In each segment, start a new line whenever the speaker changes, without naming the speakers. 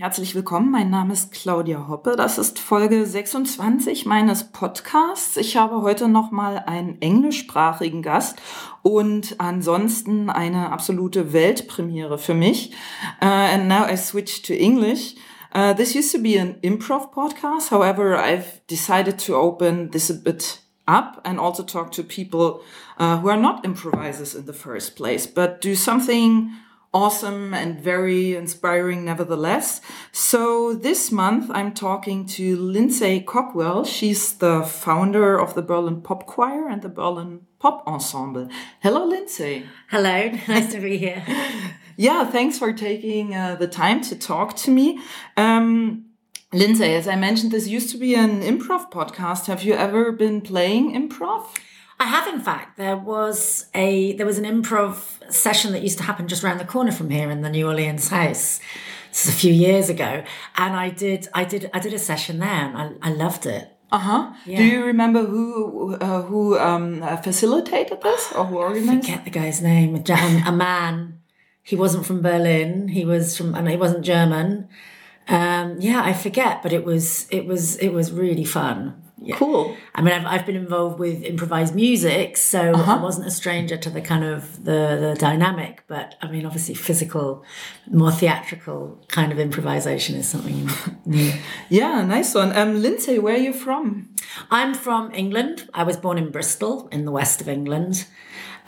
Herzlich willkommen, mein Name ist Claudia Hoppe. Das ist Folge 26 meines Podcasts. Ich habe heute nochmal einen englischsprachigen Gast und ansonsten eine absolute Weltpremiere für mich. Uh, and now I switch to English. Uh, this used to be an improv podcast. However, I've decided to open this a bit up and also talk to people uh, who are not improvisers in the first place, but do something awesome and very inspiring nevertheless. So this month I'm talking to Lindsay Cockwell. She's the founder of the Berlin Pop Choir and the Berlin Pop Ensemble. Hello, Lindsay.
Hello, nice to be here.
yeah, thanks for taking uh, the time to talk to me. Um, Lindsay, as I mentioned, this used to be an improv podcast. Have you ever been playing improv?
I have, in fact. There was a there was an improv session that used to happen just around the corner from here in the New Orleans house. This is a few years ago, and I did I did I did a session there, and I, I loved it.
Uh huh. Yeah. Do you remember who uh, who um, facilitated this or who organized?
I forget the guy's name. A man. He wasn't from Berlin. He was from. I mean, he wasn't German. Um, yeah, I forget, but it was it was it was really fun.
Yeah. Cool.
I mean, I've, I've been involved with improvised music, so uh-huh. I wasn't a stranger to the kind of the, the dynamic. But I mean, obviously, physical, more theatrical kind of improvisation is something new.
yeah, nice one. Um, Lindsay, where are you from?
I'm from England. I was born in Bristol, in the west of England.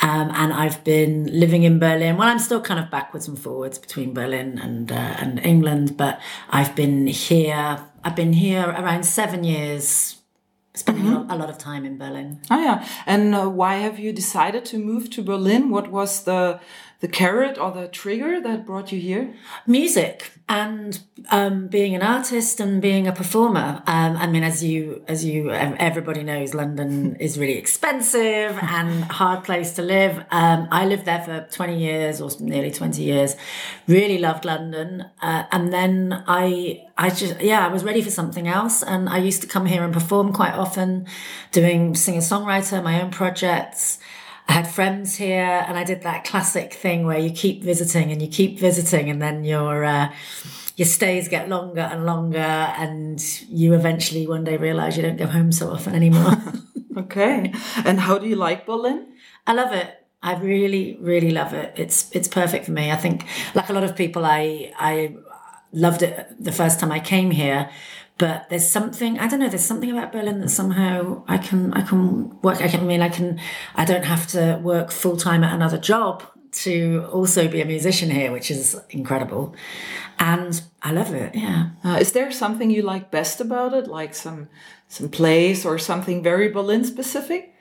Um, and I've been living in Berlin. Well, I'm still kind of backwards and forwards between Berlin and uh, and England, but I've been here. I've been here around seven years spending mm-hmm. a lot of time in Berlin.
Oh yeah, and uh, why have you decided to move to Berlin? What was the the carrot or the trigger that brought you here?
Music and um, being an artist and being a performer. Um, I mean, as you as you everybody knows, London is really expensive and hard place to live. Um, I lived there for twenty years or nearly twenty years. Really loved London, uh, and then I I just yeah I was ready for something else, and I used to come here and perform quite often, doing singer songwriter, my own projects. I had friends here, and I did that classic thing where you keep visiting and you keep visiting, and then your uh, your stays get longer and longer, and you eventually one day realize you don't go home so often anymore.
okay, and how do you like Berlin?
I love it. I really, really love it. It's it's perfect for me. I think, like a lot of people, I I loved it the first time I came here but there's something I don't know. There's something about Berlin that somehow I can I can work. I can I mean I can I don't have to work full time at another job to also be a musician here, which is incredible, and I love it. Yeah.
Uh, is there something you like best about it, like some some place or something very Berlin specific?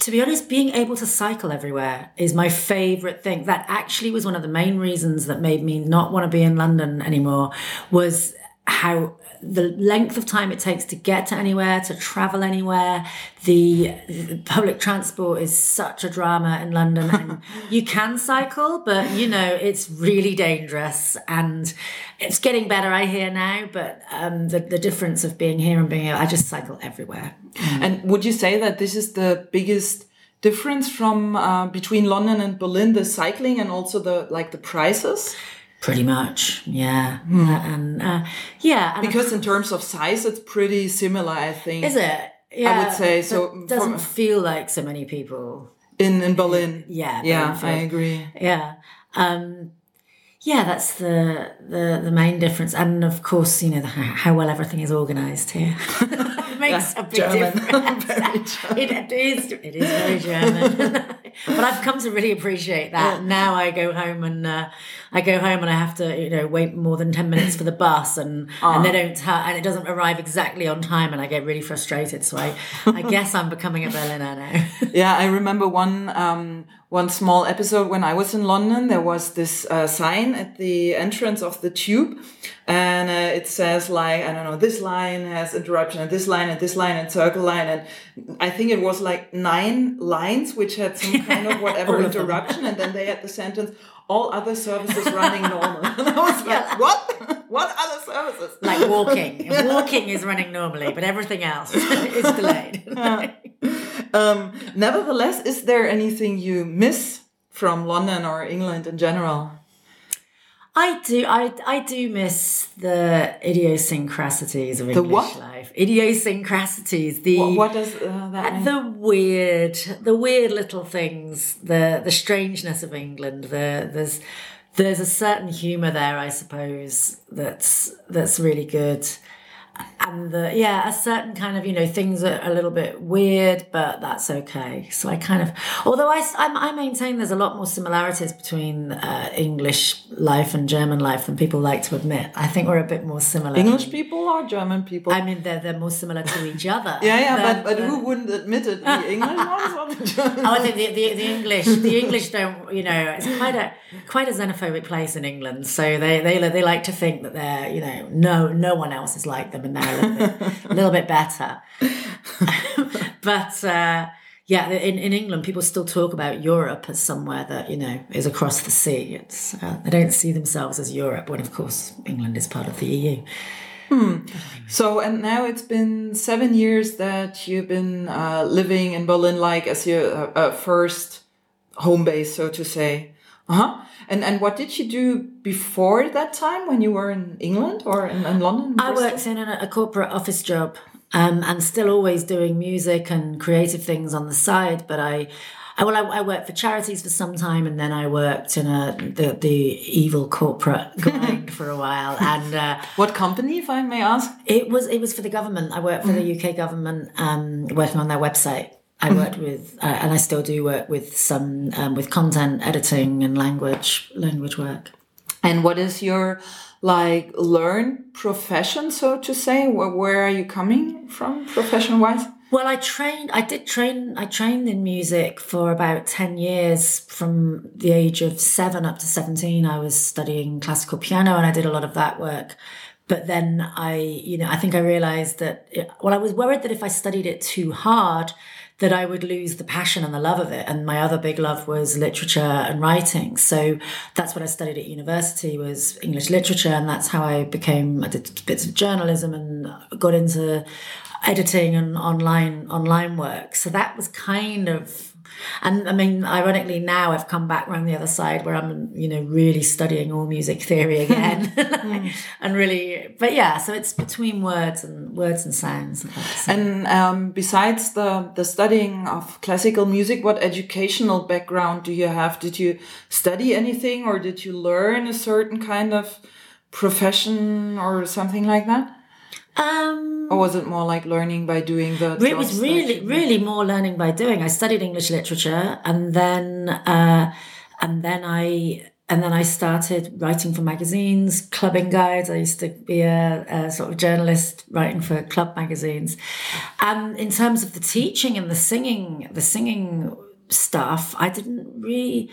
to be honest, being able to cycle everywhere is my favorite thing. That actually was one of the main reasons that made me not want to be in London anymore was how the length of time it takes to get to anywhere, to travel anywhere. The, the public transport is such a drama in London. And you can cycle, but you know, it's really dangerous and it's getting better, I hear now. But um, the, the difference of being here and being here, I just cycle everywhere.
And would you say that this is the biggest difference from uh, between London and Berlin, the cycling and also the like the prices?
Pretty much, yeah, mm. and uh, yeah.
And because in terms of size, it's pretty similar. I think.
Is it?
Yeah, I would say so.
It doesn't for, feel like so many people
in in Berlin.
Yeah,
yeah, I agree.
Yeah, um, yeah, that's the the the main difference, and of course, you know the, how well everything is organised here. makes a big German. difference. it is it is very German, but I've come to really appreciate that. Now I go home and uh, I go home and I have to you know wait more than ten minutes for the bus, and and they don't ta- and it doesn't arrive exactly on time, and I get really frustrated. So I I guess I'm becoming a Berliner now.
yeah, I remember one. Um, one small episode when I was in London. There was this uh, sign at the entrance of the tube, and uh, it says like I don't know, this line has interruption, and this line, and this line, and circle line, and I think it was like nine lines which had some kind of whatever interruption, and then they had the sentence, "All other services running normal." and I was like, "What? what other services?"
Like walking. walking is running normally, but everything else is delayed.
um, nevertheless, is there anything you miss from London or England in general?
I do. I I do miss the idiosyncrasies of
The
English
what?
life. Idiosyncrasies. The
What, what does uh, that mean?
the weird, the weird little things, the the strangeness of England. The there's there's a certain humour there, I suppose, that's that's really good. And the yeah, a certain kind of you know things are a little bit weird, but that's okay. So I kind of, although I I, I maintain there's a lot more similarities between uh, English life and German life than people like to admit. I think we're a bit more similar.
English people or German people?
I mean, they're they're more similar to each other.
yeah, yeah,
than-
but, but
than-
who wouldn't admit it? The English ones or the German?
Oh, I think the, the, the English the English don't you know it's quite a quite a xenophobic place in England. So they they they like to think that they're you know no no one else is like them they're a little bit, a little bit better. but uh, yeah, in, in England, people still talk about Europe as somewhere that you know is across the sea. It's uh, they don't see themselves as Europe when of course England is part of the EU.
So, and now it's been seven years that you've been uh, living in Berlin, like as your uh, uh, first home base, so to say. Uh huh. And and what did you do before that time when you were in England or in, in London?
I worked in a, a corporate office job um, and still always doing music and creative things on the side. But I, I well, I, I worked for charities for some time, and then I worked in a the, the evil corporate grind for a while. And uh,
What company, if I may ask?
it was it was for the government. I worked for the UK government, um, working on their website. I worked with, uh, and I still do work with some um, with content editing and language language work.
And what is your like learn profession, so to say? Where, where are you coming from, profession wise?
Well, I trained. I did train. I trained in music for about ten years. From the age of seven up to seventeen, I was studying classical piano, and I did a lot of that work. But then I, you know, I think I realized that. It, well, I was worried that if I studied it too hard, that I would lose the passion and the love of it. And my other big love was literature and writing. So that's what I studied at university was English literature, and that's how I became. I did bits of journalism and got into editing and online online work. So that was kind of and I mean, ironically, now I've come back around the other side where I'm, you know, really studying all music theory again, and really, but yeah. So it's between words and words and sounds.
And um, besides the, the studying of classical music, what educational background do you have? Did you study anything or did you learn a certain kind of profession or something like that?
Um,
Or was it more like learning by doing the
it was really, really more learning by doing. I studied English literature, and then, uh, and then I. And then I started writing for magazines, clubbing guides. I used to be a, a sort of journalist writing for club magazines. And in terms of the teaching and the singing, the singing stuff, I didn't really,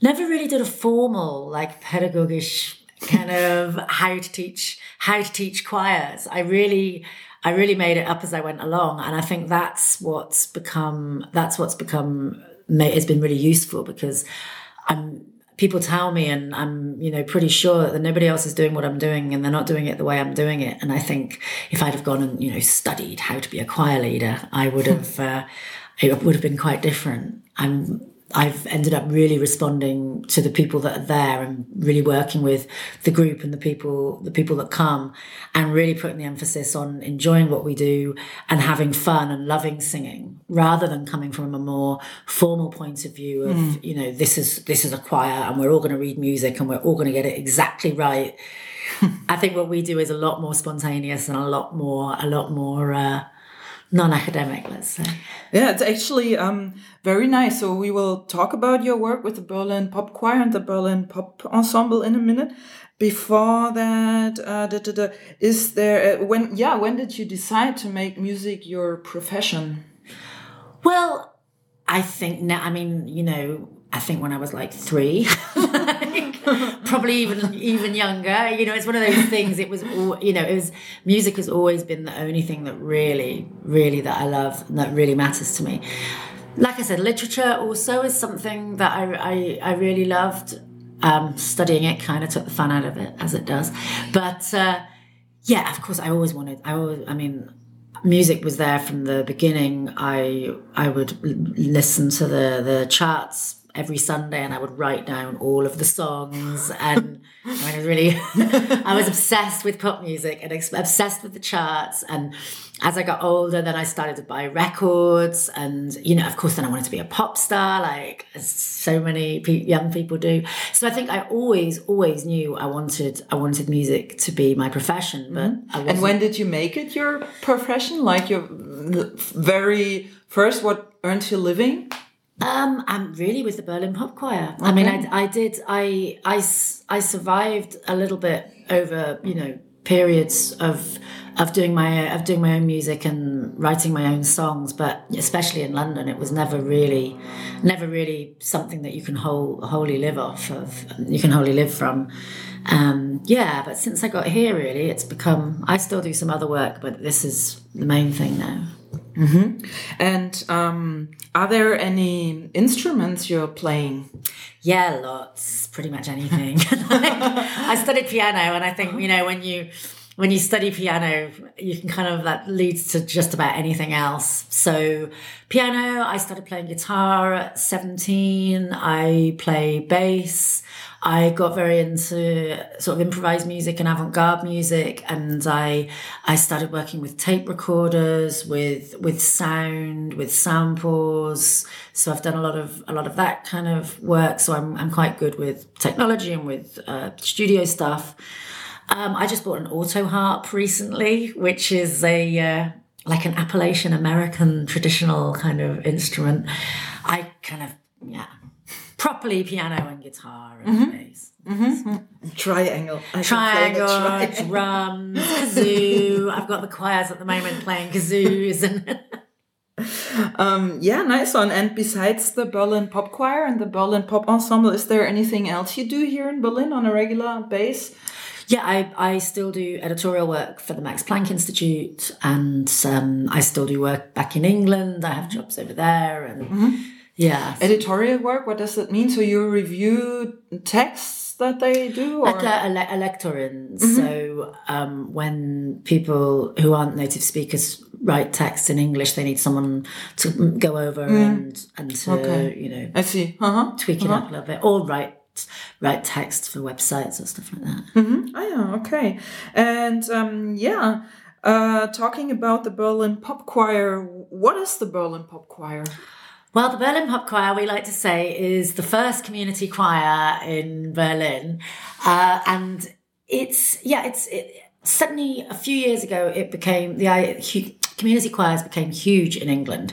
never really did a formal like pedagogish kind of how to teach how to teach choirs. I really I really made it up as I went along, and I think that's what's become that's what's become has been really useful because I'm people tell me and I'm you know pretty sure that nobody else is doing what I'm doing and they're not doing it the way I'm doing it and I think if I'd have gone and you know studied how to be a choir leader I would have uh, it would have been quite different I'm I've ended up really responding to the people that are there and really working with the group and the people the people that come and really putting the emphasis on enjoying what we do and having fun and loving singing rather than coming from a more formal point of view of you know this is this is a choir and we're all going to read music and we're all going to get it exactly right. I think what we do is a lot more spontaneous and a lot more a lot more uh, non-academic let's say
Yeah, it's actually um, very nice. So we will talk about your work with the Berlin Pop Choir and the Berlin Pop Ensemble in a minute. Before that, uh, da, da, da, is there uh, when? Yeah, when did you decide to make music your profession?
Well, I think now, I mean, you know, I think when I was like three, probably even even younger. You know, it's one of those things. It was, all, you know, it was music has always been the only thing that really, really that I love and that really matters to me. Like I said, literature also is something that I I, I really loved. Um, studying it kind of took the fun out of it, as it does. But uh, yeah, of course, I always wanted. I always, I mean, music was there from the beginning. I I would listen to the the charts every Sunday and I would write down all of the songs. And I was really, I was obsessed with pop music and obsessed with the charts. And as I got older, then I started to buy records. And, you know, of course, then I wanted to be a pop star, like so many pe- young people do. So I think I always, always knew I wanted, I wanted music to be my profession. But
mm-hmm. And when did you make it your profession? Like your very first, what earned you living?
Um, I'm really with the Berlin Pop Choir. Okay. I mean, I, I did, I, I, I survived a little bit over, you know, periods of of doing my of doing my own music and writing my own songs but especially in london it was never really never really something that you can whole, wholly live off of you can wholly live from um, yeah but since i got here really it's become i still do some other work but this is the main thing now
Mm-hmm. And um, are there any instruments you're playing?
Yeah, lots. Pretty much anything. I studied piano, and I think you know when you when you study piano, you can kind of that leads to just about anything else. So, piano, I started playing guitar at 17. I play bass. I got very into sort of improvised music and avant-garde music, and I I started working with tape recorders, with with sound, with samples. So I've done a lot of a lot of that kind of work. So I'm I'm quite good with technology and with uh, studio stuff. Um, I just bought an auto harp recently, which is a uh, like an Appalachian American traditional kind of instrument. I kind of yeah, properly piano and guitar and mm-hmm. bass.
Mm-hmm. Triangle.
I triangle, triangle, drums, kazoo. I've got the choirs at the moment playing kazoos and.
um, yeah, nice one. And besides the Berlin Pop Choir and the Berlin Pop Ensemble, is there anything else you do here in Berlin on a regular base?
Yeah, I, I still do editorial work for the Max Planck Institute, and um, I still do work back in England. I have jobs over there, and mm-hmm. yeah,
editorial work. What does that mean? So you review texts that they do,
or? At a, lectorate. Mm-hmm. So um, when people who aren't native speakers write texts in English, they need someone to go over mm. and and to okay. you know,
I see, uh-huh.
tweak it uh-huh. up a little bit, or write write text for websites or stuff like that.
Mm-hmm. Oh, yeah, okay. And um, yeah, uh, talking about the Berlin Pop Choir, what is the Berlin Pop Choir?
Well, the Berlin Pop Choir, we like to say, is the first community choir in Berlin. Uh, and it's, yeah, it's, it, suddenly a few years ago, it became the community choirs became huge in England.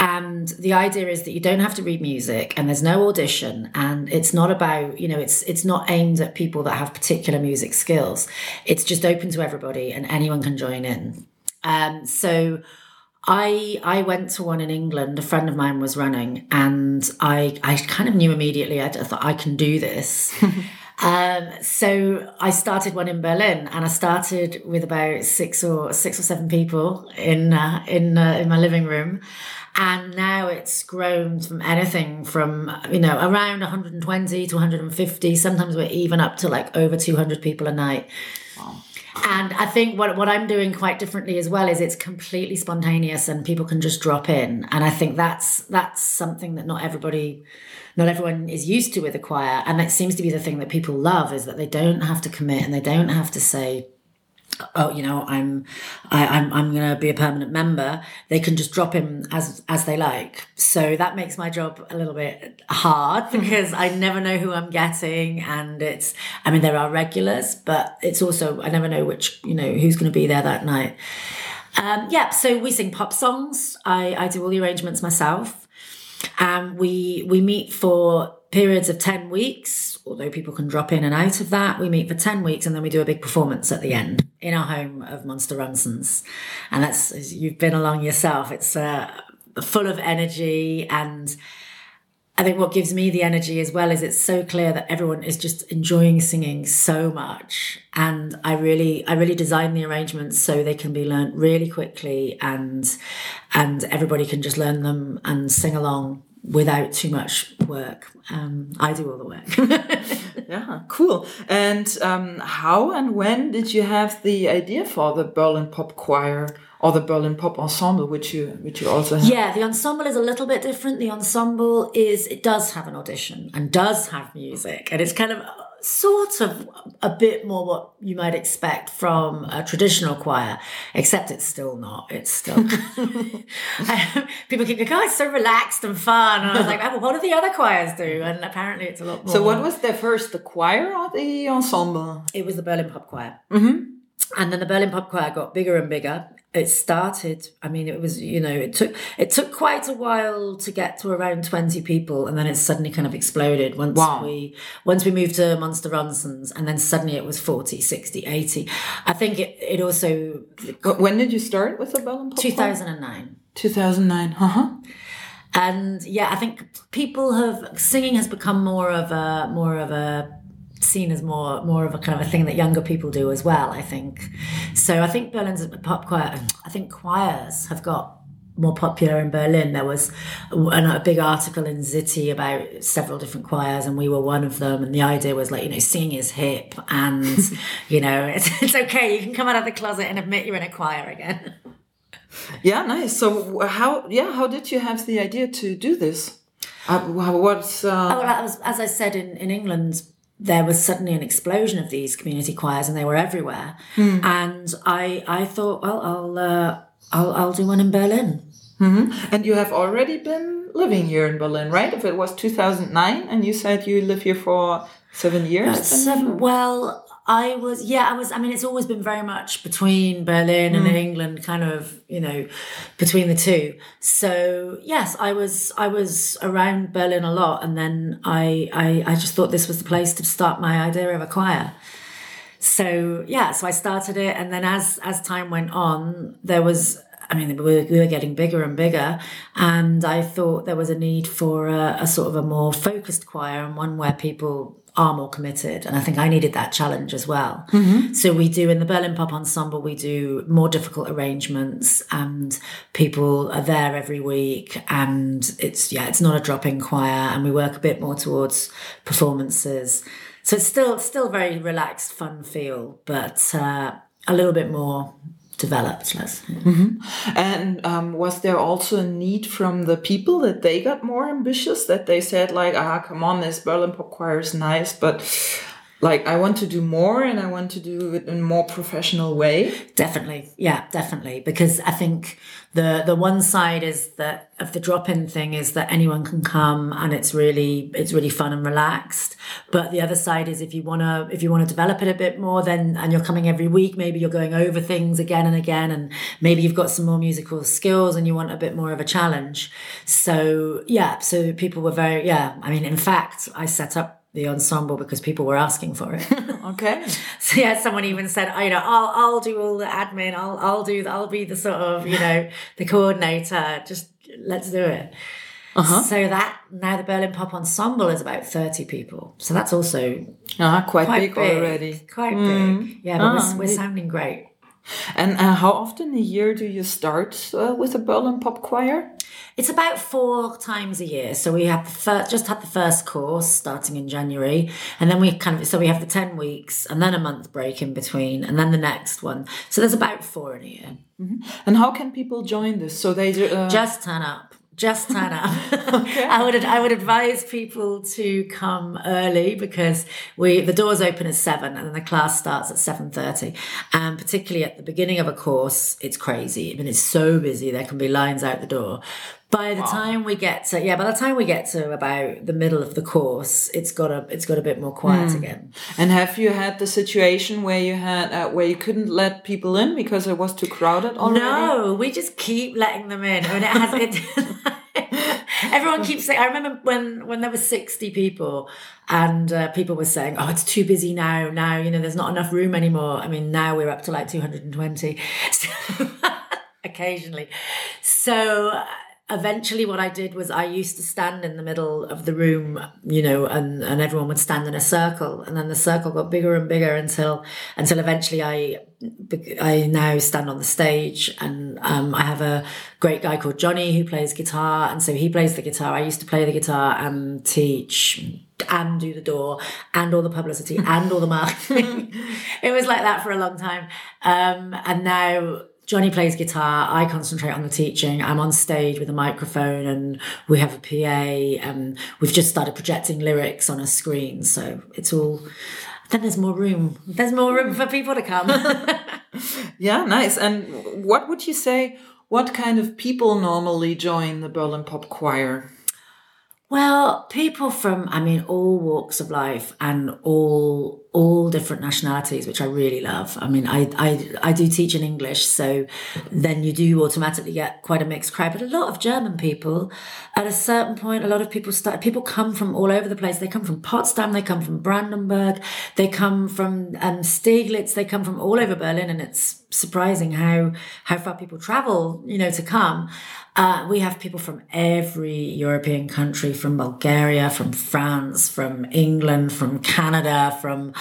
And the idea is that you don't have to read music and there's no audition and it's not about, you know, it's it's not aimed at people that have particular music skills. It's just open to everybody and anyone can join in. Um, so I I went to one in England. A friend of mine was running, and I I kind of knew immediately. I thought I can do this. Um, so I started one in Berlin, and I started with about six or six or seven people in uh, in uh, in my living room, and now it's grown from anything from you know around 120 to 150. Sometimes we're even up to like over 200 people a night. Wow. And I think what, what I'm doing quite differently as well is it's completely spontaneous and people can just drop in. And I think that's that's something that not everybody not everyone is used to with a choir. And that seems to be the thing that people love is that they don't have to commit and they don't have to say, oh you know i'm I, i'm i'm going to be a permanent member. They can just drop him as as they like. So that makes my job a little bit hard mm-hmm. because i never know who i'm getting and it's i mean there are regulars but it's also i never know which you know who's going to be there that night. Um yeah so we sing pop songs. I i do all the arrangements myself. And we we meet for periods of 10 weeks although people can drop in and out of that. We meet for 10 weeks and then we do a big performance at the end in our home of Monster Ronson's. And that's you've been along yourself it's uh, full of energy. And I think what gives me the energy as well is it's so clear that everyone is just enjoying singing so much. And I really, I really design the arrangements so they can be learnt really quickly and, and everybody can just learn them and sing along without too much work. Um, I do all the work.
yeah, cool. And um, how and when did you have the idea for the Berlin Pop Choir? or the Berlin Pop Ensemble, which you which you also have.
Yeah, the ensemble is a little bit different. The ensemble is it does have an audition and does have music, and it's kind of sort of a bit more what you might expect from a traditional choir, except it's still not. It's still people keep going, "Oh, it's so relaxed and fun," and I was like, oh, "Well, what do the other choirs do?" And apparently, it's a lot more.
So, what was the first, the choir or the ensemble?
It was the Berlin Pop Choir. Mm-hmm. And then the Berlin Pop Choir got bigger and bigger. It started. I mean, it was you know it took it took quite a while to get to around twenty people, and then it suddenly kind of exploded once
Wow.
we once we moved to Monster Ronson's, and then suddenly it was 40, 60, 80. I think it it also
When did you start with the Berlin Pop?
two thousand and nine.
2009. Uh huh.
and yeah i think people have singing has become more of a more of a seen as more more of a kind of a thing that younger people do as well i think so i think berlin's pop choir i think choirs have got more popular in Berlin. There was a, a big article in Zitty about several different choirs, and we were one of them. And the idea was like, you know, singing is hip, and you know, it's, it's okay. You can come out of the closet and admit you're in a choir again.
Yeah, nice. So, how? Yeah, how did you have the idea to do this? Uh, what's uh,
Oh, well, as, as I said, in, in England, there was suddenly an explosion of these community choirs, and they were everywhere. And I I thought, well, I'll uh, I'll I'll do one in Berlin.
And you have already been living here in Berlin, right? If it was 2009 and you said you live here for seven years.
Seven, well, I was yeah, I was. I mean, it's always been very much between Berlin and mm. England, kind of you know, between the two. So yes, I was I was around Berlin a lot, and then I I, I just thought this was the place to start my idea of a choir. so yeah so i started it and then as as time went on there was i mean we were, we were getting bigger and bigger and i thought there was a need for a, a sort of a more focused choir and one where people are more committed and i think i needed that challenge as well. So we do in the berlin pop ensemble we do more difficult arrangements and people are there every week and it's yeah it's not a drop-in choir and we work a bit more towards performances. So it's still still very relaxed, fun feel, but uh, a little bit more developed. Let's.
And um, was there also a need from the people that they got more ambitious? That they said like, ah, come on, this Berlin pop choir is nice, but like I want to do more and I want to do it in a more professional way.
Definitely, yeah, definitely. Because I think the the one side is that of the drop in thing is that anyone can come and it's really it's really fun and relaxed. But the other side is if you wanna if you wanna develop it a bit more, then and you're coming every week, maybe you're going over things again and again, and maybe you've got some more musical skills and you want a bit more of a challenge. So yeah, so people were very yeah. I mean, in fact, I set up the ensemble because people were asking for it.
Okay.
So yeah, someone even said, oh, you know, I'll I'll do all the admin. I'll I'll do I'll be the sort of you know the coordinator. Just let's do it. Uh-huh. So that now the Berlin Pop Ensemble is about thirty people. So that's also
Ah, quite,
quite
big, already.
Quite big. Yeah, but
Ah,
we're, we're sounding great.
And uh, how often a year do you start uh, with a Berlin pop choir?
It's about four times a year. So we have the first, just had the first course starting in January, and then we kind of so we have the ten weeks, and then a month break in between, and then the next one. So there's about four in a year.
And how can people join this? So they uh,
just turn up. Just turn up. I would i would advise people to come early because we the doors open at 7 and then the class starts at 7.30 and particularly at the beginning of a course it's crazy. I mean it's so busy. There can be lines out the door by the time we get to yeah by the time we get to about the middle of the course it's got a it's got a bit more quiet again
And have you had the situation where you had uh, where you couldn't let people in because it was too crowded already?
No, we just keep letting them in. I mean, it has it. Everyone keeps saying. I remember when when there were sixty people, and uh, people were saying, "Oh, it's too busy now. Now you know, there's not enough room anymore." I mean, now we're up to like two hundred and twenty. So, occasionally, so. Eventually, what I did was I used to stand in the middle of the room, you know, and, and everyone would stand in a circle, and then the circle got bigger and bigger until until eventually I I now stand on the stage, and um, I have a great guy called Johnny who plays guitar, and so he plays the guitar. I used to play the guitar and teach and do the door and all the publicity and all the marketing. it was like that for a long time, um, and now Johnny plays guitar. I concentrate on the teaching. I'm on stage with a microphone, and we have a PA. And um, we've just started projecting lyrics on a screen, so it's all. Then there's more room. There's more room for people to come.
yeah, nice. And what would you say? What kind of people normally join the Berlin Pop Choir?
Well, people from, I mean, all walks of life and all all different nationalities, which I really love. I mean, I, I I do teach in English, so then you do automatically get quite a mixed crowd. But a lot of German people, at a certain point, a lot of people start. People come from all over the place. They come from Potsdam, they come from Brandenburg, they come from um, Steglitz, they come from all over Berlin, and it's surprising how how far people travel, you know, to come. Uh, we have people from every European country, from Bulgaria, from France, from England, from Canada, from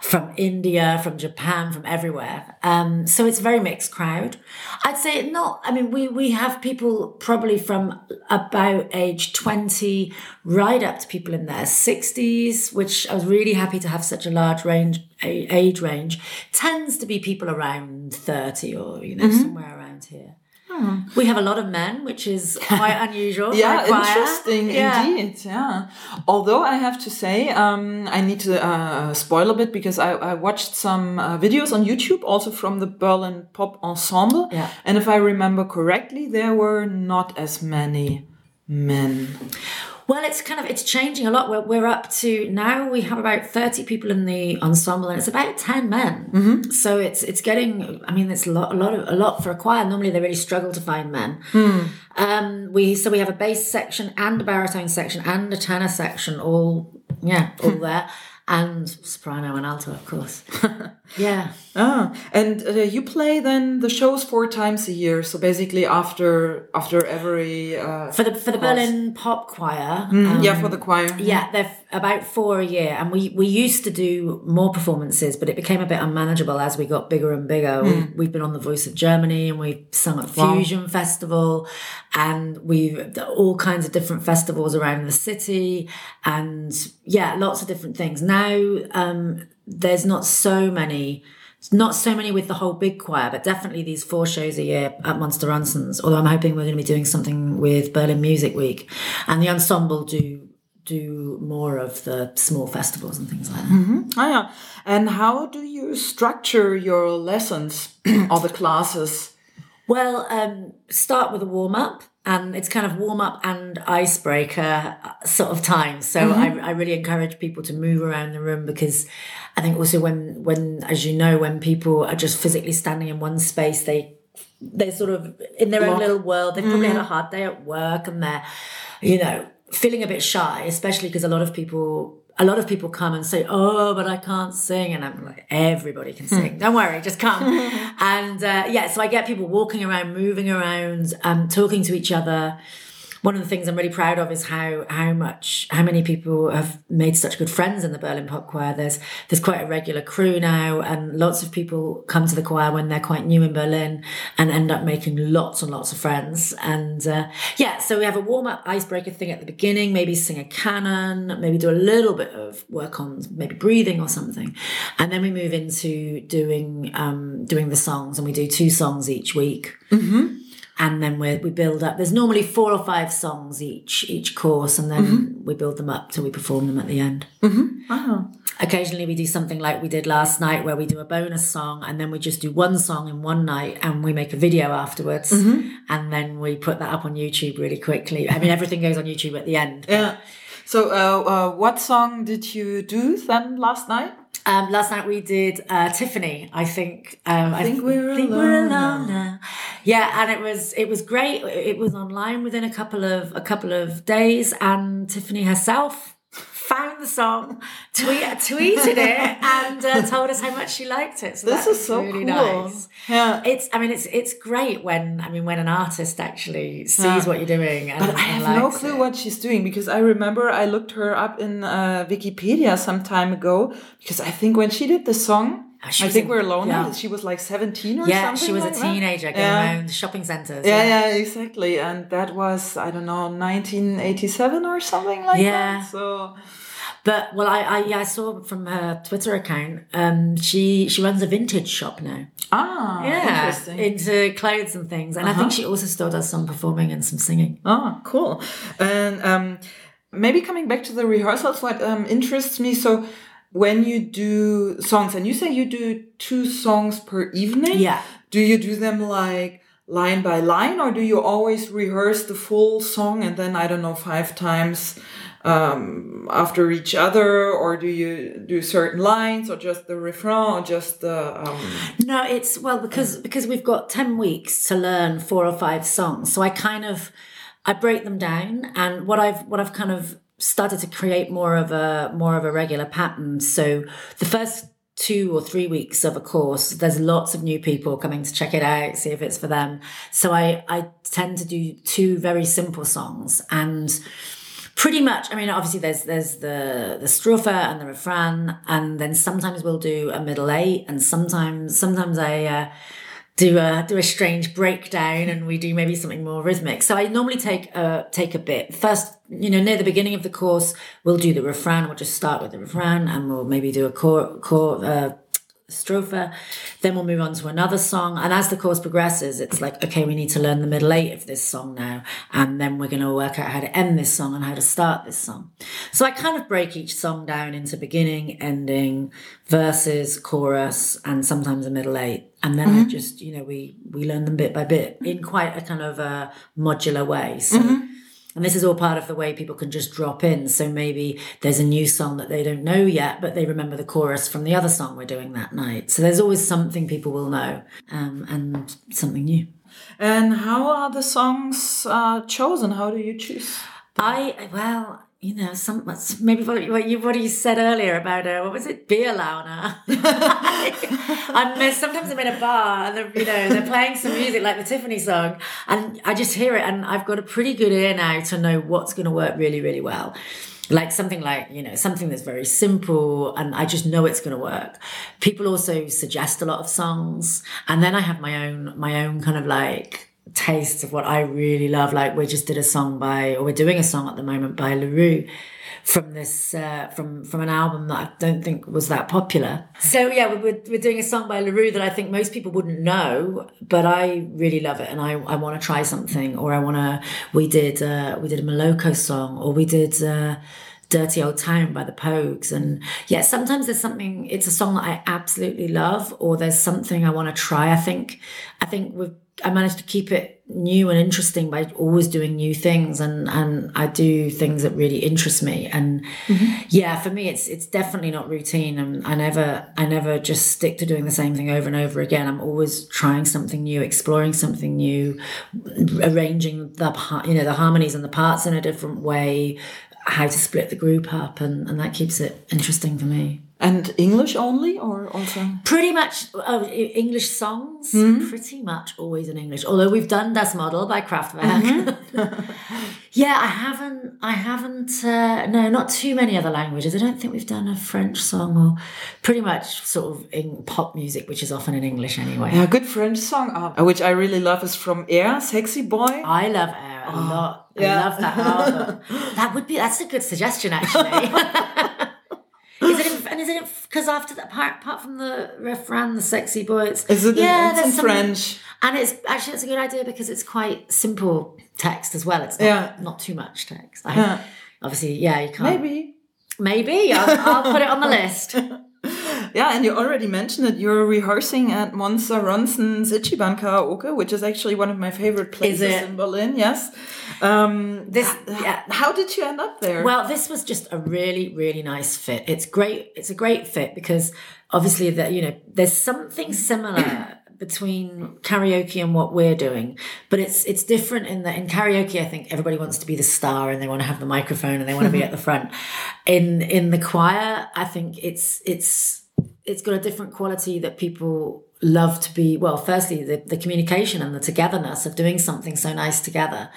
from India, from Japan, from everywhere. Um, so it's a very mixed crowd. I'd say not. I mean, we we have people probably from about age twenty right up to people in their sixties, which I was really happy to have such a large range age range. Tends to be people around thirty or you know mm-hmm. somewhere around here. Hmm. We have a lot of men, which is quite unusual.
yeah, interesting yeah. indeed. Yeah. Although I have to say, um, I need to uh, spoil a bit because I, I watched some uh, videos on YouTube also from the Berlin Pop Ensemble.
Yeah.
And if I remember correctly, there were not as many men.
Well, it's kind of it's changing a lot. We're, we're up to now we have about thirty people in the ensemble, and it's about ten men.
Mm-hmm.
So it's it's getting. I mean, it's a lot, a lot of a lot for a choir. Normally, they really struggle to find men.
Mm.
Um, we so we have a bass section and a baritone section and a tenor section, all yeah, all there and soprano and alto, of course. yeah.
Ah, and uh, you play then the shows four times a year. So basically, after after every uh,
for the for the course. Berlin Pop Choir.
Mm, um, yeah, for the choir.
Yeah, they're about four a year, and we we used to do more performances, but it became a bit unmanageable as we got bigger and bigger. Mm. We, have been on the Voice of Germany, and we've sung at Fusion wow. Festival, and we've all kinds of different festivals around the city, and yeah, lots of different things. Now um, there's not so many not so many with the whole big choir, but definitely these four shows a year at Monster Ronson's. Although I'm hoping we're going to be doing something with Berlin Music Week, and the ensemble do do more of the small festivals and things like that.
Mm-hmm. Oh, yeah. And how do you structure your lessons or the classes?
Well, um, start with a warm up, and it's kind of warm up and icebreaker uh, sort of time. So mm-hmm. I, I really encourage people to move around the room because I think also when when as you know when people are just physically standing in one space, they they're sort of in their Lock. own little world. They've probably mm-hmm. had a hard day at work and they're you know feeling a bit shy, especially because a lot of people a lot of people come and say, "Oh, but I can't sing," and I'm like, "Everybody can sing. Don't worry, just come." and uh, yeah, so I get people walking around, moving around, um, talking to each other one of the things I'm really proud of is how how much how many people have made such good friends in the Berlin Pop Choir. There's there's quite a regular crew now, and lots of people come to the choir when they're quite new in Berlin and end up making lots and lots of friends. And uh, yeah, so we have a warm up icebreaker thing at the beginning. Maybe sing a canon, maybe do a little bit of work on maybe breathing or something, and then we move into doing um, doing the songs, and we do two songs each week.
Mm-hmm
and then we we build up. There's normally four or five songs each each course, and then mm-hmm. we build them up till we perform them at the end.
Mm-hmm. Wow.
Occasionally, we do something like we did last night, where we do a bonus song, and then we just do one song in one night, and we make a video afterwards,
mm-hmm.
and then we put that up on YouTube really quickly. I mean, everything goes on YouTube at the end.
Yeah. So, uh, uh, what song did you do then last night?
Um, last night we did uh, Tiffany. I think. Um,
I think,
I
we're,
think
alone,
we're alone now. Yeah, and it was it was great. It was online within a couple of a couple of days, and Tiffany herself found the song, tweet, tweeted it, and uh, told us how much she liked it. So
this is so
really
cool.
Nice.
Yeah,
it's. I mean, it's it's great when I mean when an artist actually sees yeah. what you're doing. And,
but I have no clue
it.
what she's doing because I remember I looked her up in uh, Wikipedia some time ago because I think when she did the song. I think we're alone. Yeah. She was like 17 or
yeah,
something.
Yeah, she was
like
a teenager
that.
going yeah. around shopping centers.
Yeah, yeah, yeah, exactly. And that was, I don't know, 1987 or something like
yeah.
that. So
But well, I I, yeah, I saw from her Twitter account, um, she she runs a vintage shop now.
Ah,
Yeah,
interesting.
into clothes and things, and I think she also still does some performing and some singing.
Ah, cool. And um, maybe coming back to the rehearsals, what um, interests me so when you do songs, and you say you do two songs per evening,
Yeah.
do you do them like line by line, or do you always rehearse the full song and then I don't know five times um, after each other, or do you do certain lines, or just the refrain, or just the um,
No, it's well because because we've got ten weeks to learn four or five songs. So I kind of I break them down, and what I've what I've kind of started to create more of a more of a regular pattern. So the first two or three weeks of a course, there's lots of new people coming to check it out, see if it's for them. So I I tend to do two very simple songs and pretty much i mean obviously there's there's the the strophe and the refrain and then sometimes we'll do a middle eight and sometimes sometimes i uh, do a do a strange breakdown and we do maybe something more rhythmic. So i normally take a take a bit. First you know near the beginning of the course we'll do the refrain. We'll just start with the refrain and we'll maybe do a core core uh, strophe. Then we'll move on to another song. And as the course progresses, it's like, okay, we need to learn the middle eight of this song now. And then we're going to work out how to end this song and how to start this song. So I kind of break each song down into beginning, ending, verses, chorus, and sometimes a middle eight. And then I mm-hmm. just, you know, we, we learn them bit by bit in quite a kind of a modular way. So, mm-hmm. And this is all part of the way people can just drop in. So maybe there's a new song that they don't know yet, but they remember the chorus from the other song we're doing that night. So there's always something people will know um, and something new.
and how are the songs uh, chosen? How do you choose?
I, well, you know, some maybe what, you what you said earlier about uh, what was it, beer launa. I'm sometimes I'm in a bar and they're, you know they're playing some music like the Tiffany song, and I just hear it, and I've got a pretty good ear now to know what's going to work really really well. Like something like you know something that's very simple, and I just know it's going to work. People also suggest a lot of songs, and then I have my own my own kind of like taste of what I really love. Like we just did a song by, or we're doing a song at the moment by La Roux from this uh, from from an album that I don't think was that popular. So yeah, we're we're doing a song by La Roux that I think most people wouldn't know, but I really love it, and I I want to try something, or I want to. We did uh, we did a Moloko song, or we did. Uh, Dirty Old Town by the Pogues. And yeah, sometimes there's something, it's a song that I absolutely love, or there's something I want to try. I think, I think we've, I managed to keep it new and interesting by always doing new things and, and I do things that really interest me. And mm-hmm. yeah, for me, it's, it's definitely not routine. And I never, I never just stick to doing the same thing over and over again. I'm always trying something new, exploring something new, arranging the, you know, the harmonies and the parts in a different way, how to split the group up and, and that keeps it interesting for me
And English only, or also?
pretty much oh, E- english songs pretty much always in english although we've done das model by kraftwerk yeah i haven't i haven't uh, no not too many other languages i don't think we've done a french song or pretty much sort of in pop music which is often in english anyway
Yeah, a good French song, uh, which I really love, is from Air, "Sexy Boy."
I love Air a lot. I love that album. that would be that's a good suggestion actually. is it in, and is it because after that part apart from the refrain, the sexy boy, it's
Is it?
yeah,
it's in French.
and it's actually it's a good idea because it's quite simple text as well. It's not,
Yeah.
not too much text. I,
Yeah.
Obviously, yeah, you can't.
Maybe.
Maybe I'll, I'll put it on the list.
Yeah, and you already mentioned it. You're rehearsing at Monster Ronson's Ichiban Karaoke, which is actually one of my favorite places in Berlin. Yes. Um,
This, yeah.
How did you end up there?
Well, this was just a really, really nice fit. It's great. It's a great fit because obviously that you know there's something similar between karaoke and what we're doing, but it's it's different in that in karaoke I think everybody wants to be the star and they want to have the microphone and they want to be at the front. In in the choir, I think it's it's it's got a different quality that people love to be well firstly the, the communication and the togetherness of doing something so nice together.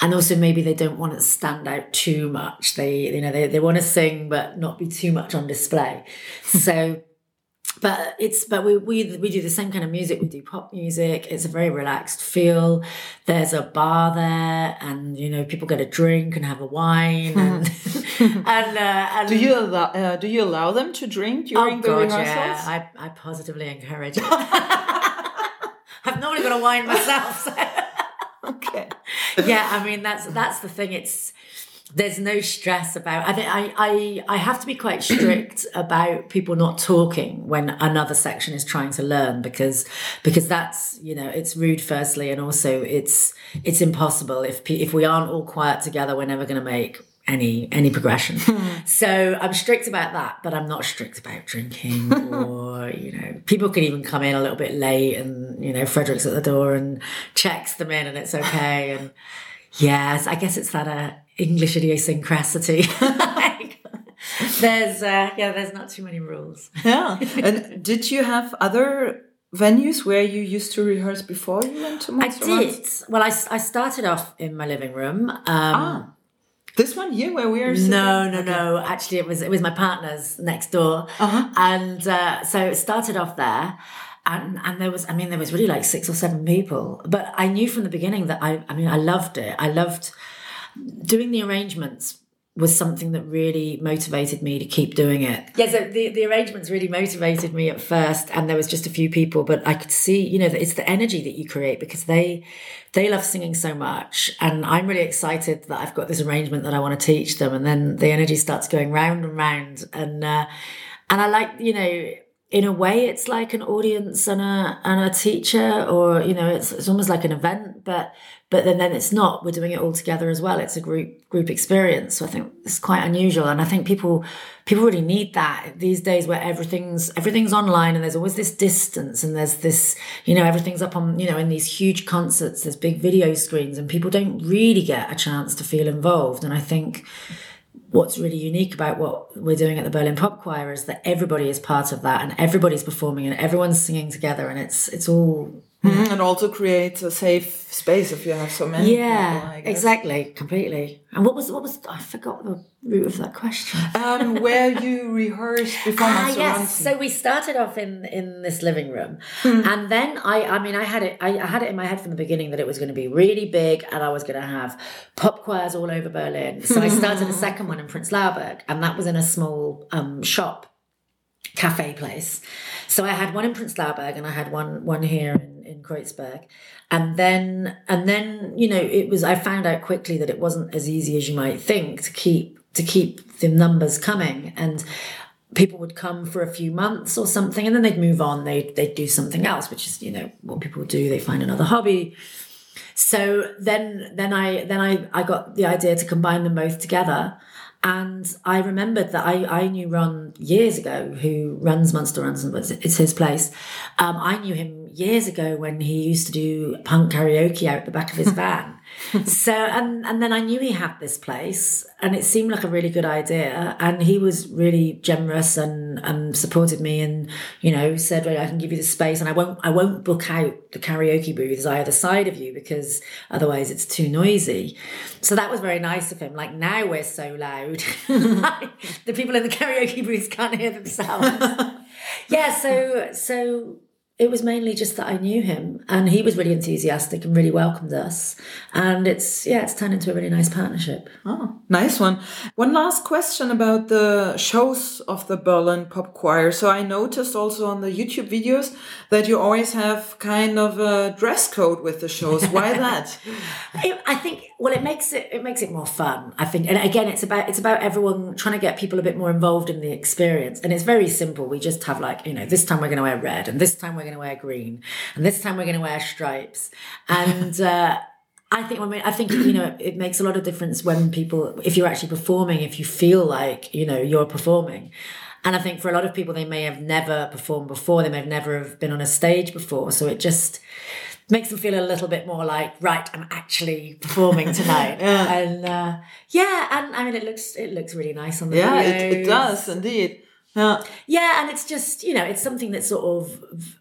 And also maybe they don't want to stand out too much. They you know they, they want to sing but not be too much on display. So but it's but we, we we do the same kind of music we do pop music it's a very relaxed feel there's a bar there and you know people get a drink and have a wine and and, uh, and
Do you allow, uh, do you allow them to drink during
oh
the
god,
rehearsals?
yeah, I, I positively encourage it. I've normally got a wine myself. So.
Okay.
yeah, I mean that's that's the thing. It's there's no stress about. I think I I I have to be quite strict about people not talking when another section is trying to learn because because that's you know it's rude firstly and also it's it's impossible if if we aren't all quiet together we're never going to make any any progression. so I'm strict about that, but I'm not strict about drinking or you know people can even come in a little bit late and you know Frederick's at the door and checks them in and it's okay and yes, I guess it's that uh, English idiosyncrasy. There's uh, yeah, there's not too many rules.
Yeah. and did you have other venues where you used to rehearse before you went to
I did. Well, I, I started off in my living room. Um,
Ah. This one here where we are sitting?
No, no, no. Actually, it was it was my partner's next door,
Uh-huh.
and uh, so it started off there, and and there was I mean there was really like six or seven people, but I knew from the beginning that I I mean I loved it. I loved doing the arrangements was something that really motivated me to keep doing it. Yeah, so the, the arrangements really motivated me at first and there was just a few people, but I could see, you know, it's the energy that you create because they they love singing so much and I'm really excited that I've got this arrangement that I want to teach them and then the energy starts going round and round and uh, and I like, you know, in a way it's like an audience and a and a teacher or you know it's it's almost like an event but but then then it's not. We're doing it all together as well. It's a group group experience. So i think it's quite unusual. And i think people people really need that these days where everything's everything's online and there's always this distance and there's this you know everything's up on you know in these huge concerts there's big video screens and people don't really get a chance to feel involved. And i think what's really unique about what we're doing at the Berlin Pop Choir is that everybody is part of that and everybody's performing and everyone's singing together and it's it's all
Mhm, And also create a safe space if you have so many.
yeah
people,
exactly completely. And what was what was I forgot the root of that question.
Um, where you rehearsed before
Ah, yes. So we started off in in this living room, and then I, I mean, I had it, I, I had it in my head from the beginning that it was going to be really big, and I was going to have pop choirs all over Berlin. So I started a second one in Prenzlauer Berg, and that was in a small um, shop cafe place. So I had one in Prenzlauer Berg, and I had one one here in, in Kreuzberg. And then and then you know it was I found out quickly that it wasn't as easy as you might think to keep to keep the numbers coming. And people would come for a few months or something and then they'd move on. They'd, they'd do something else which is you know what people do. They find another hobby. So then then i then i i got the idea to combine them both together and i remembered that i i knew ron years ago who runs Monster Ronson's and it's his place. Um, i knew him years ago when he used to do punk karaoke out the back of his van so and and then I knew he had this place and it seemed like a really good idea and he was really generous and and supported me and you know said well, I can give you the space and I won't I won't book out the karaoke booths either side of you because otherwise it's too noisy. So that was very nice of him. Like now we're so loud. The people in the karaoke booths can't hear themselves. Yeah so so it was mainly just that I knew him and he was really enthusiastic and really welcomed us. And it's, yeah, it's turned into a really nice partnership.
Oh, nice one. One last question about the shows of the Berlin Pop Choir. So I noticed also on the YouTube videos that you always have kind of a dress code with the shows. Why that?
I think, well, it makes it, it makes it more fun. I think, and again, it's about, it's about everyone trying to get people a bit more involved in the experience. And it's very simple. We just have like, you know, this time we're going to wear red and this time we're going to wear green and this time we're going to wear stripes. And, uh, I think, I mean, I think, you know, it makes a lot of difference when people, if you're actually performing, if you feel like, you know, you're performing. And I think for a lot of people, they may have never performed before. They may have never have been on a stage before. So it just makes them feel a little bit more like, right, I'm actually performing tonight.
Yeah.
And uh, yeah, and I mean, it looks it looks really nice on the
yeah, it, it does indeed. Yeah.
Yeah, and it's just you know, it's something that sort of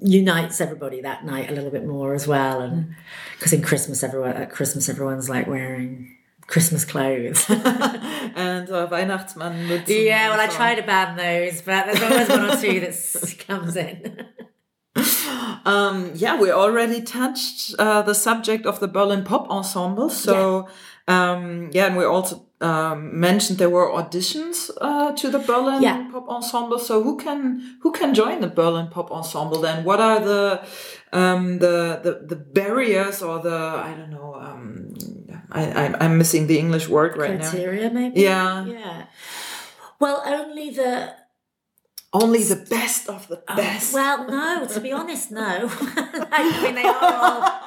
unites everybody that night a little bit more as well. And because in Christmas, everyone at Christmas, everyone's like wearing Christmas clothes.
and uh, Weihnachtsmann
yeah, well, I try to ban those, but there's always one or two that comes in.
Um, yeah, we already touched uh, the subject of the Berlin Pop Ensemble. So, yeah, um, yeah and we also um, mentioned there were auditions uh, to the Berlin
Yeah.
Pop Ensemble. So, who can who can join the Berlin Pop Ensemble? Then, what are the um, the, the the barriers or the I don't know. Um, I, I I'm missing the English word right now.
Criteria, maybe.
Yeah.
Yeah. Well, only the
Only the best of the
Oh,
best.
well, no. To be honest, no. I mean, they are all.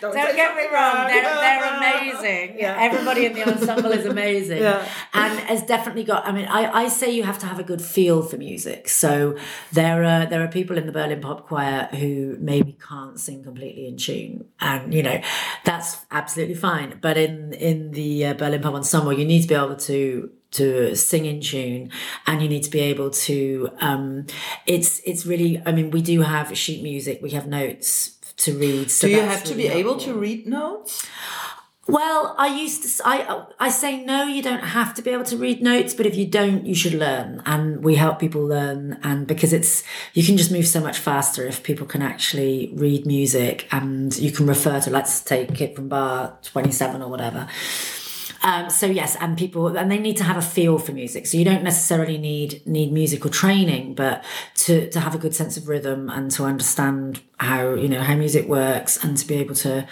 Don't get me wrong, they're, they're amazing.
Yeah.
Everybody in the ensemble is amazing.
Yeah.
And has definitely got, I mean, I, I say you have to have a good feel for music. So there are, there are people in the Berlin Pop Choir who maybe can't sing completely in tune. And, you know, that's absolutely fine. But in, in the uh, Berlin Pop Ensemble, you need to be able to to sing in tune and you need to be able to um it's it's really i mean we do have sheet music we have notes to read so
Do you have to
really
be able to read notes?
well i used to I I say no you don't have to be able to read notes but if you don't you should learn and we help people learn and because it's you can just move so much faster if people can actually read music and you can refer to let's take it from bar 27 or whatever um, so yes, and people and they need to have a feel for music. So you don't necessarily need need musical training, but to to have a good sense of rhythm and to understand how you know how music works and to be able to,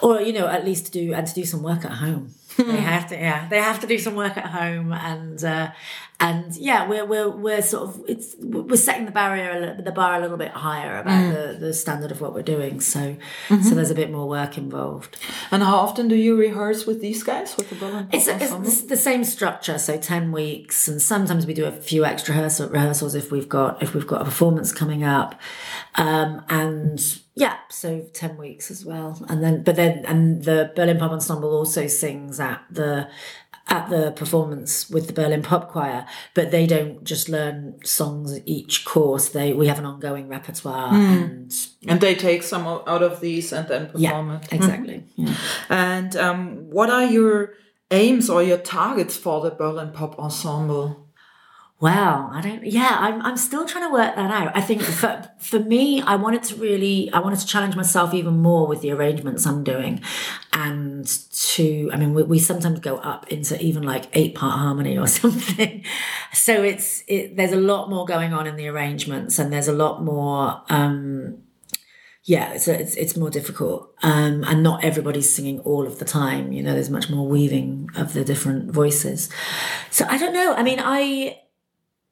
or you know at least to do and to do some work at home. They have to, yeah, they have to do some work at home and uh, and yeah, we're we're we're sort of it's we're setting the barrier a little, the bar a little bit higher about the the standard of what we're doing. So so there's a bit more work involved.
And how often do you rehearse with these guys with the
It's, it's the- the same structure, so ten weeks, and sometimes we do a few extra rehearsals if we've got if we've got a performance coming up, um, and yeah, so ten weeks as well, and then but then and the Berlin Pop Ensemble also sings at the at the performance with the Berlin Pop Choir, but they don't just learn songs each course. They we have an ongoing repertoire, and
and they take some out of these and then perform
yeah,
it.
exactly. Yeah.
And um, what are your aims or your targets for the Berlin Pop Ensemble?
Wow, I don't. Yeah, I'm. I'm still trying to work that out. I think for for me, I wanted to really, I wanted to challenge myself even more with the arrangements I'm doing, and to. I mean, we, we sometimes go up into even like eight part harmony or something. So it's it. There's a lot more going on in the arrangements, and there's a lot more. um yeah, it's, it's it's more difficult, um, and not everybody's singing all of the time. You know, there's much more weaving of the different voices. So I don't know. I mean, I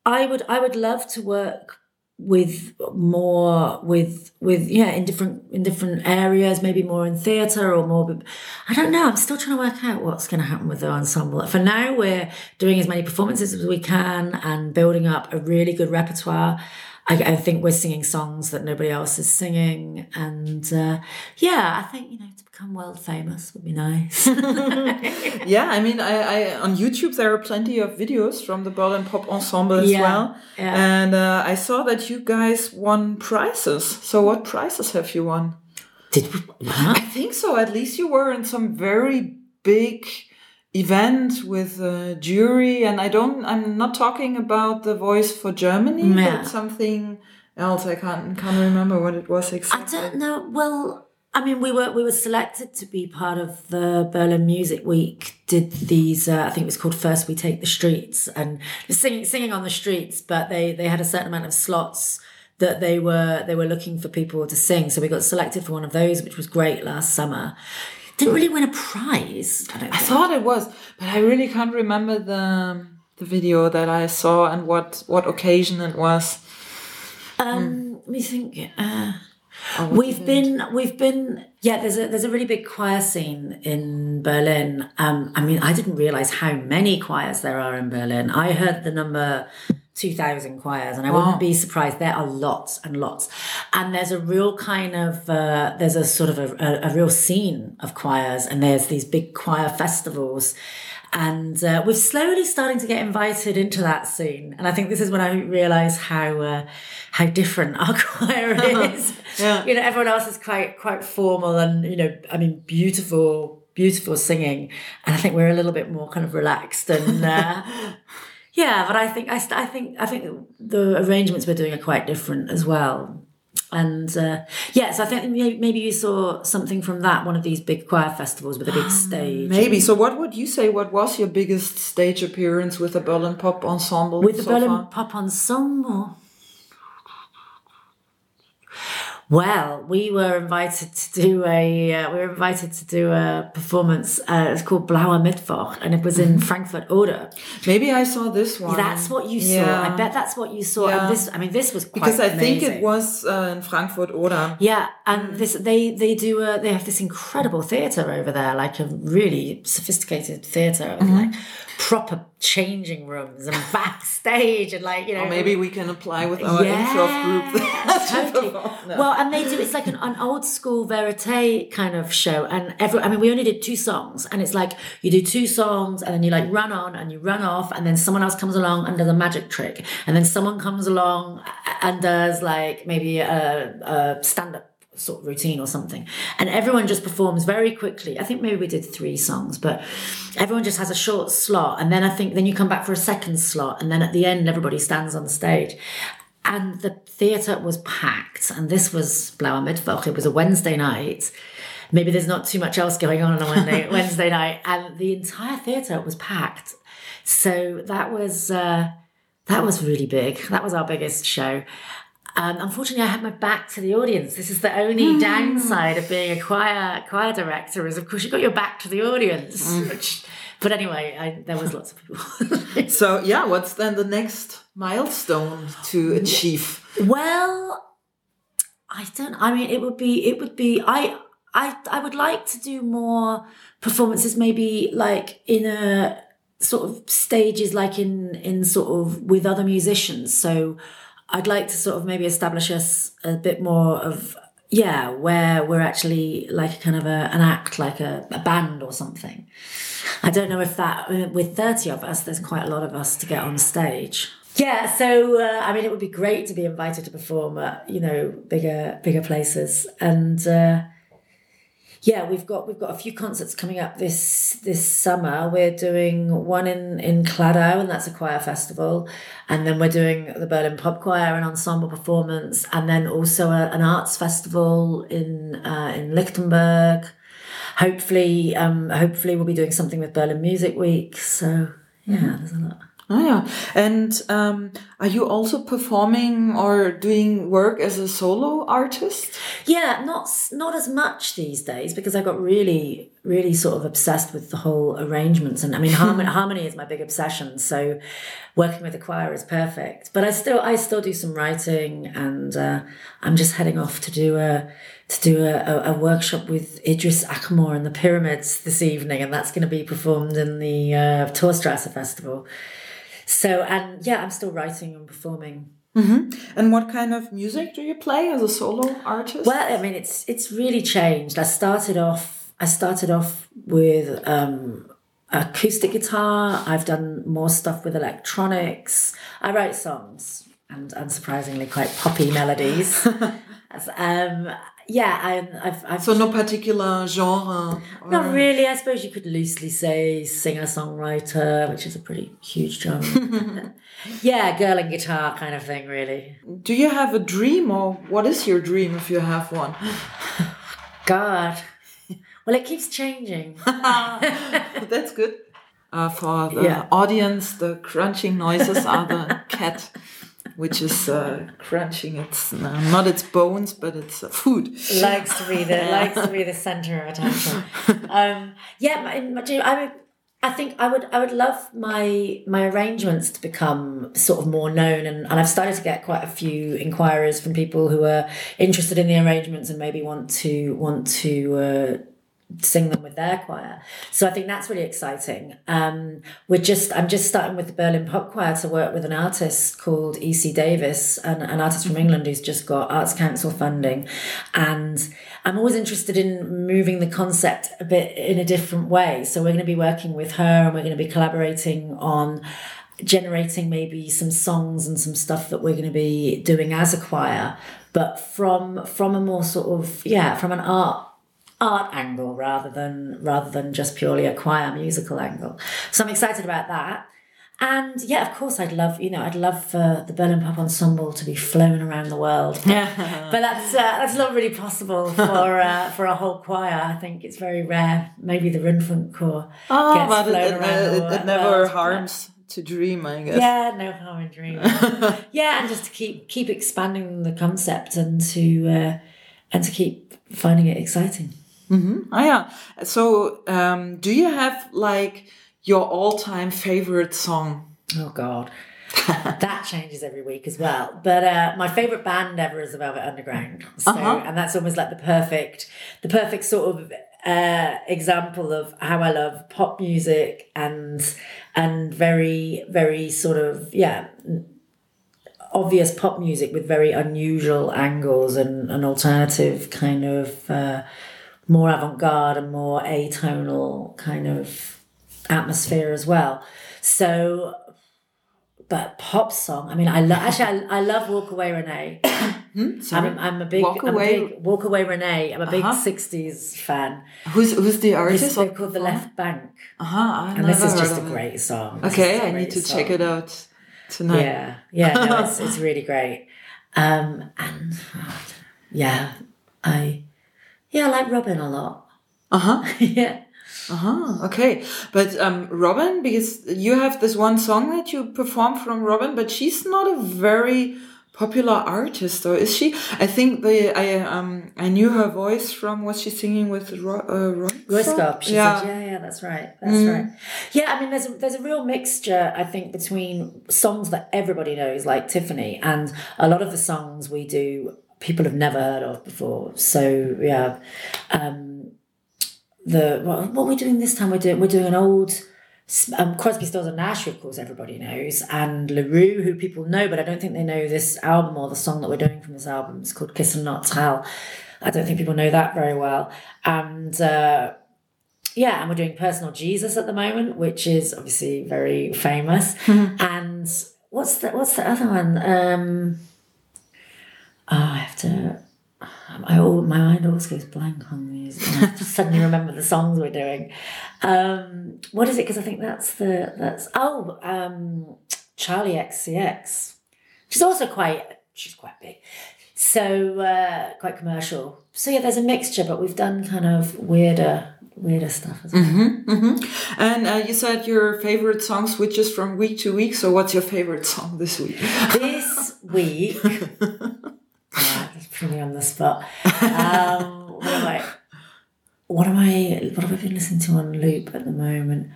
I would I would love to work with more with with yeah in different in different areas maybe more in theater or more i don't know. I'm still trying to work out what's going to happen with the ensemble. For now we're doing as many performances as we can and building up a really good repertoire. I, I think we're singing songs that nobody else is singing, and uh, yeah, I think you know become world famous would be nice.
Yeah, I mean, I, I on YouTube there are plenty of videos from the Berlin Pop Ensemble as
Yeah,
well,
yeah.
and uh, I saw that you guys won prizes. So, what prizes have you won?
Did we? Huh?
I think so. At least you were in some very big event with a jury, and I don't. I'm not talking about the Voice for Germany,
Yeah.
but something else. I can't can't remember what it was exactly.
I don't know. Well, I mean, we were we were selected to be part of the Berlin Music Week. Did these? Uh, I think it was called First We Take the Streets, and singing singing on the streets. But they they had a certain amount of slots that they were they were looking for people to sing. So we got selected for one of those, which was great last summer. Didn't really win a prize. I don't
I thought it was, but I really can't remember the the video that I saw and what what occasion it was.
Um, let me think. Uh,
What
We've been, we've been, yeah. There's a there's a really big choir scene in Berlin. Um, I mean, I didn't realize how many choirs there are in Berlin. I heard the number two thousand choirs, and I
Wow.
wouldn't be surprised. There are lots and lots, and there's a real kind of uh, there's a sort of a, a, a real scene of choirs, and there's these big choir festivals. And uh, we're slowly starting to get invited into that scene, and I think this is when I realise how uh, how different our choir is.
Yeah.
you know everyone else is quite quite formal and you know i mean beautiful beautiful singing. And i think we're a little bit more kind of relaxed and uh, yeah but i think I, st- I think i think the arrangements we're doing are quite different as well and uh, yeah, so I think may- maybe you saw something from that one of these big choir festivals with a big stage.
Maybe. So, what would you say? What was your biggest stage appearance with the Berlin Pop Ensemble?
with the
so
Berlin
far?
Pop Ensemble. Well, we were invited to do a uh, we were invited to do a performance. Uh, it's called Blauer Mittwoch, and it was in Frankfurt Oder.
Maybe I saw this one.
That's what you saw.
Yeah.
I bet that's what you saw.
Yeah.
And this, I mean, this was quite
because I think it was uh, in Frankfurt Oder.
Yeah, and this they they do a, they have this incredible theatre over there, like a really sophisticated theater with like proper changing rooms and backstage and like you know
Maybe we can apply with our improv group. No.
Well, and they do it's like an, an old school verite kind of show, and every I mean we only did two songs, and it's like you do two songs, and then you like run on and you run off, and then someone else comes along and does a magic trick, and then someone comes along and does like maybe a, a stand up sort of routine or something. And everyone just performs very quickly. I think maybe we did three songs but everyone just has a short slot. And then i think then you come back for a second slot and then at the end everybody stands on the stage. And the theatre was packed and this was blauer mittwoch it was a wednesday night. Maybe there's not too much else going on on a wednesday, wednesday night. And the entire theatre was packed. So that was uh, that was really big. That was our biggest show um, unfortunately, I had my back to the audience. This is the only downside of being a choir choir director. Is of course you got your back to the audience. Which, but anyway, I, there was lots of people.
So, yeah, what's then the next milestone to achieve?
well, I don't. I mean, it would be. It would be. I. I. I would like to do more performances. Maybe like in a sort of stages, like in in sort of with other musicians. So. I'd like to sort of maybe establish us a bit more of yeah, where we're actually like a kind of a, an act, like a, a band or something. I don't know if that with thirty of us, there's quite a lot of us to get on stage. Yeah, so uh, I mean, it would be great to be invited to perform at you know bigger bigger places, and uh, yeah, we've got we've got a few concerts coming up this this summer. We're doing one in in Kladow, and that's a choir festival, and then we're doing the Berlin Pop Choir, an ensemble performance, and then also a, an arts festival in uh, in Lichtenberg. Hopefully, um, hopefully we'll be doing something with Berlin Music Week. So yeah, there's a lot.
Oh, yeah. And um, are you also performing or doing work as a solo artist?
Yeah, not not as much these days because I got really, really sort of obsessed with the whole arrangements, and I mean harmony, harmony is my big obsession. So working with a choir is perfect. But I still I still do some writing, and uh, I'm just heading off to do a to do a, a, workshop with Idris Ackamoor and the Pyramids this evening, and that's going to be performed in the uh, Torstrasse Festival. So and yeah, I'm still writing and performing.
And what kind of music do you play as a solo artist?
Well, I mean, it's it's really changed. I started off. I started off with um, acoustic guitar. I've done more stuff with electronics. I write songs and unsurprisingly quite poppy melodies. As, um, yeah, I, I've, I've
so no particular genre? or-
not really. I suppose you could loosely say singer songwriter, which is a pretty huge genre. yeah, girl and guitar kind of thing, really.
Do you have a dream or what is your dream if you have one?
God. Well, it keeps changing.
That's good. Uh, for the
Yeah.
audience, the crunching noises are the cat, which is uh, crunching its uh, not its bones, but its uh, food.
likes to be the likes to be the center of attention. Um, yeah, my, my, I would, I think I would I would love my my arrangements to become sort of more known, and, and I've started to get quite a few inquiries from people who are interested in the arrangements and maybe want to want to. Uh, sing them with their choir. So I think that's really exciting. Um, we're just I'm just starting with the Berlin Pop Choir to work with an artist called E.C. Davis, an, an artist from England who's just got Arts Council funding. And I'm always interested in moving the concept a bit in a different way. So we're going to be working with her and we're going to be collaborating on generating maybe some songs and some stuff that we're going to be doing as a choir but from from a more sort of yeah from an art art angle rather than rather than just purely a choir musical angle. So I'm excited about that. And yeah, of course, I'd love you know I'd love for the Berlin Pop Ensemble to be flown around the world, but, but that's uh, that's not really possible for uh, for a whole choir. I think it's very rare. Maybe the Rundfunkchor
Oh,
gets
but
flown
it,
around
it, it never
world.
harms to dream, I guess.
Yeah, no harm in dreaming. yeah, and just to keep keep expanding the concept and to uh, and to keep finding it exciting.
Oh, yeah. So, um, do you have like your all-time favorite song?
Oh God, that changes every week as well. But uh, my favorite band ever is the Velvet Underground. So,
Uh-huh.
and that's almost like the perfect, the perfect sort of uh, example of how I love pop music and and very very sort of yeah obvious pop music with very unusual angles and an alternative kind of uh, more avant-garde and more atonal kind of atmosphere as well. So, but pop song. I mean, I love actually. I, I love Walk Away Renee.
Sorry.
I'm, I'm a big
Walk
I'm
Away-
A big, Walk Away Renee. I'm a big
Uh-huh.
'60s fan.
Who's who's the artist?
is called The Left Banke,
Uh-huh, I
and this is just a great song. This
Okay,
a
I
great
need to
song.
check it out tonight.
Yeah, yeah, no, it's it's really great. Um, and yeah, I yeah, I like Robyn a lot.
Uh-huh.
yeah.
Uh-huh. Okay. But um Robyn, because you have this one song that you perform from Robyn, but she's not a very popular artist, or is she? I think the I um I knew her voice from was she singing with Ro- uh, Roy?
She
Yeah.
said, yeah, yeah, that's right. That's right. Yeah, I mean, there's a, there's a real mixture, I think, between songs that everybody knows, like Tiffany, and a lot of the songs we do, people have never heard of before. So, yeah. Um, the what, what we're doing this time, we're doing, we're doing an old. Um, Crosby, Stills and Nash, of course everybody knows, and La Roux, who people know, but I don't think they know this album or the song that we're doing from this album. It's called Kiss and Not Tell. I don't think people know that very well. And uh, yeah, and we're doing Personal Jesus at the moment, which is obviously very famous. and what's the what's the other one? Um, oh, I have to. I al- my mind always goes blank on these. and I suddenly remember the songs we're doing. Um, what is it? Because I think that's the that's oh um, Charli XCX. She's also quite she's quite big, so uh, quite commercial. So yeah, there's a mixture, but we've done kind of weirder weirder stuff as well.
Mm-hmm. And uh, you said your favorite song switches from week to week. So what's your favorite song this week?
this week. yeah, that's pretty on the spot. Um, what am I? What am I? What have I been listening to on loop at the moment?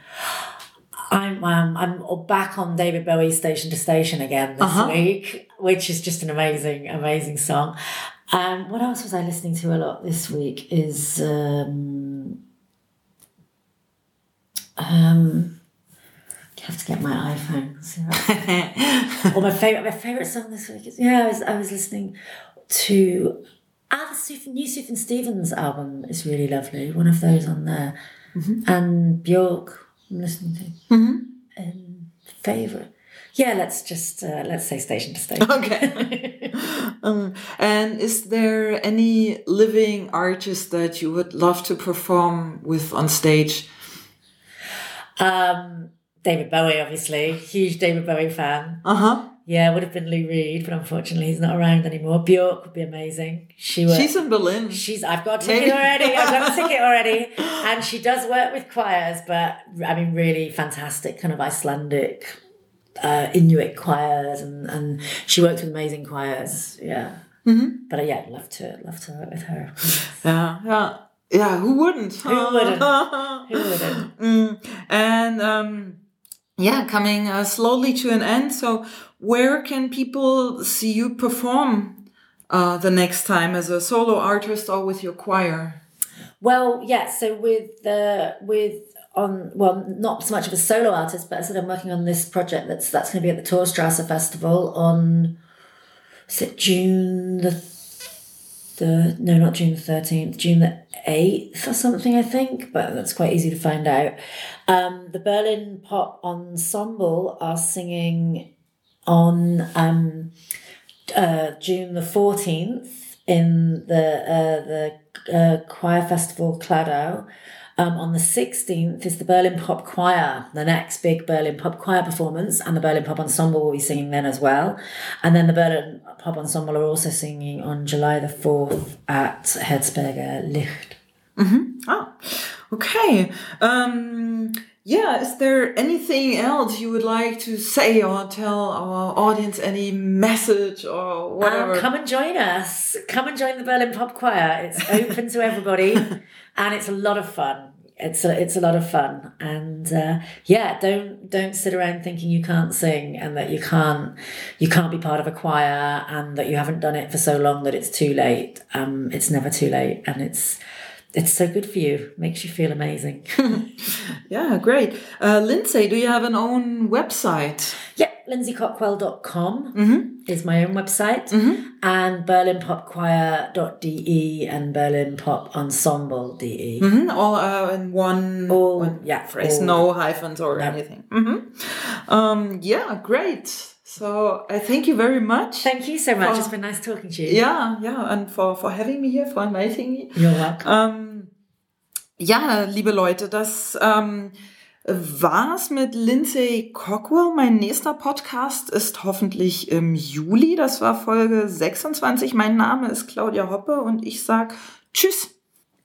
I'm um, I'm back on David Bowie's Station to Station again this
Uh-huh.
week, which is just an amazing, amazing song. Um, what else was I listening to a lot this week? Is um, um, I have to get my iPhone. Well, my favorite, my favorite song this week is yeah. I was I was listening to ah the Suf- new Sufjan Stevens album is really lovely. One of those on there, and Bjork. I'm listening to. Um, favorite. Yeah, let's just uh, let's say station to station.
Okay. um, and is there any living artist that you would love to perform with on stage?
Um, David Bowie, obviously, huge David Bowie fan.
Uh huh.
Yeah, it would have been Lou Reed, but unfortunately he's not around anymore. Bjork would be amazing. She would.
She's in Berlin.
She's. I've got a ticket already. I've got a ticket already, and she does work with choirs. But I mean, really fantastic, kind of Icelandic, uh, Inuit choirs, and and she works with amazing choirs. Yeah.
Mm-hmm.
But uh, yeah, I'd love to love to work with her.
Yeah, yeah, yeah. Who wouldn't?
Who wouldn't? Who wouldn't?
Mm, and um, yeah, coming uh, slowly to an end. So, where can people see you perform uh, the next time as a solo artist or with your choir?
Well, yeah. So with the with on well, not so much of a solo artist, but I said I'm working on this project that's that's going to be at the Torstrasse Festival on. Is it June the third? No, not June the thirteenth. June the eighth or something, I think. But that's quite easy to find out. Um, the Berlin Pop Ensemble are singing on um, uh, June the fourteenth in the uh, the uh, choir festival Kladow. Um, on the 16th is the Berlin Pop Choir, the next big Berlin Pop Choir performance, and the Berlin Pop Ensemble will be singing then as well. And then the Berlin Pop Ensemble are also singing on July the 4th at Herzberger Licht.
Oh, okay. Um, yeah, is there anything else you would like to say or tell our audience? Any message or whatever?
Um, come and join us. Come and join the Berlin Pop Choir. It's open to everybody, and it's a lot of fun. It's a, it's a lot of fun, and uh, yeah, don't don't sit around thinking you can't sing and that you can't you can't be part of a choir and that you haven't done it for so long that it's too late. Um, it's never too late, and it's it's so good for you. Makes you feel amazing.
yeah, great. Uh, Lindsay, do you have an own website?
Yeah, lindsaycockwell.com is my own website, and berlinpopchoir.de and berlinpopensemble.de.
Mhm, All uh, in one,
All-
one
yeah,
phrase,
all-
no hyphens or anything. hmm Um, yeah, great. So I thank you very much.
Thank you so much.
Oh.
It's been nice talking to you.
Yeah, yeah, and for, for having me here, for inviting me.
You're welcome.
Ähm, ja, liebe Leute, das ähm, war's mit Lindsay Cockwell. Mein nächster Podcast ist hoffentlich im Juli. Das war Folge 26. Mein Name ist Claudia Hoppe und ich sag Tschüss.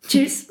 Tschüss.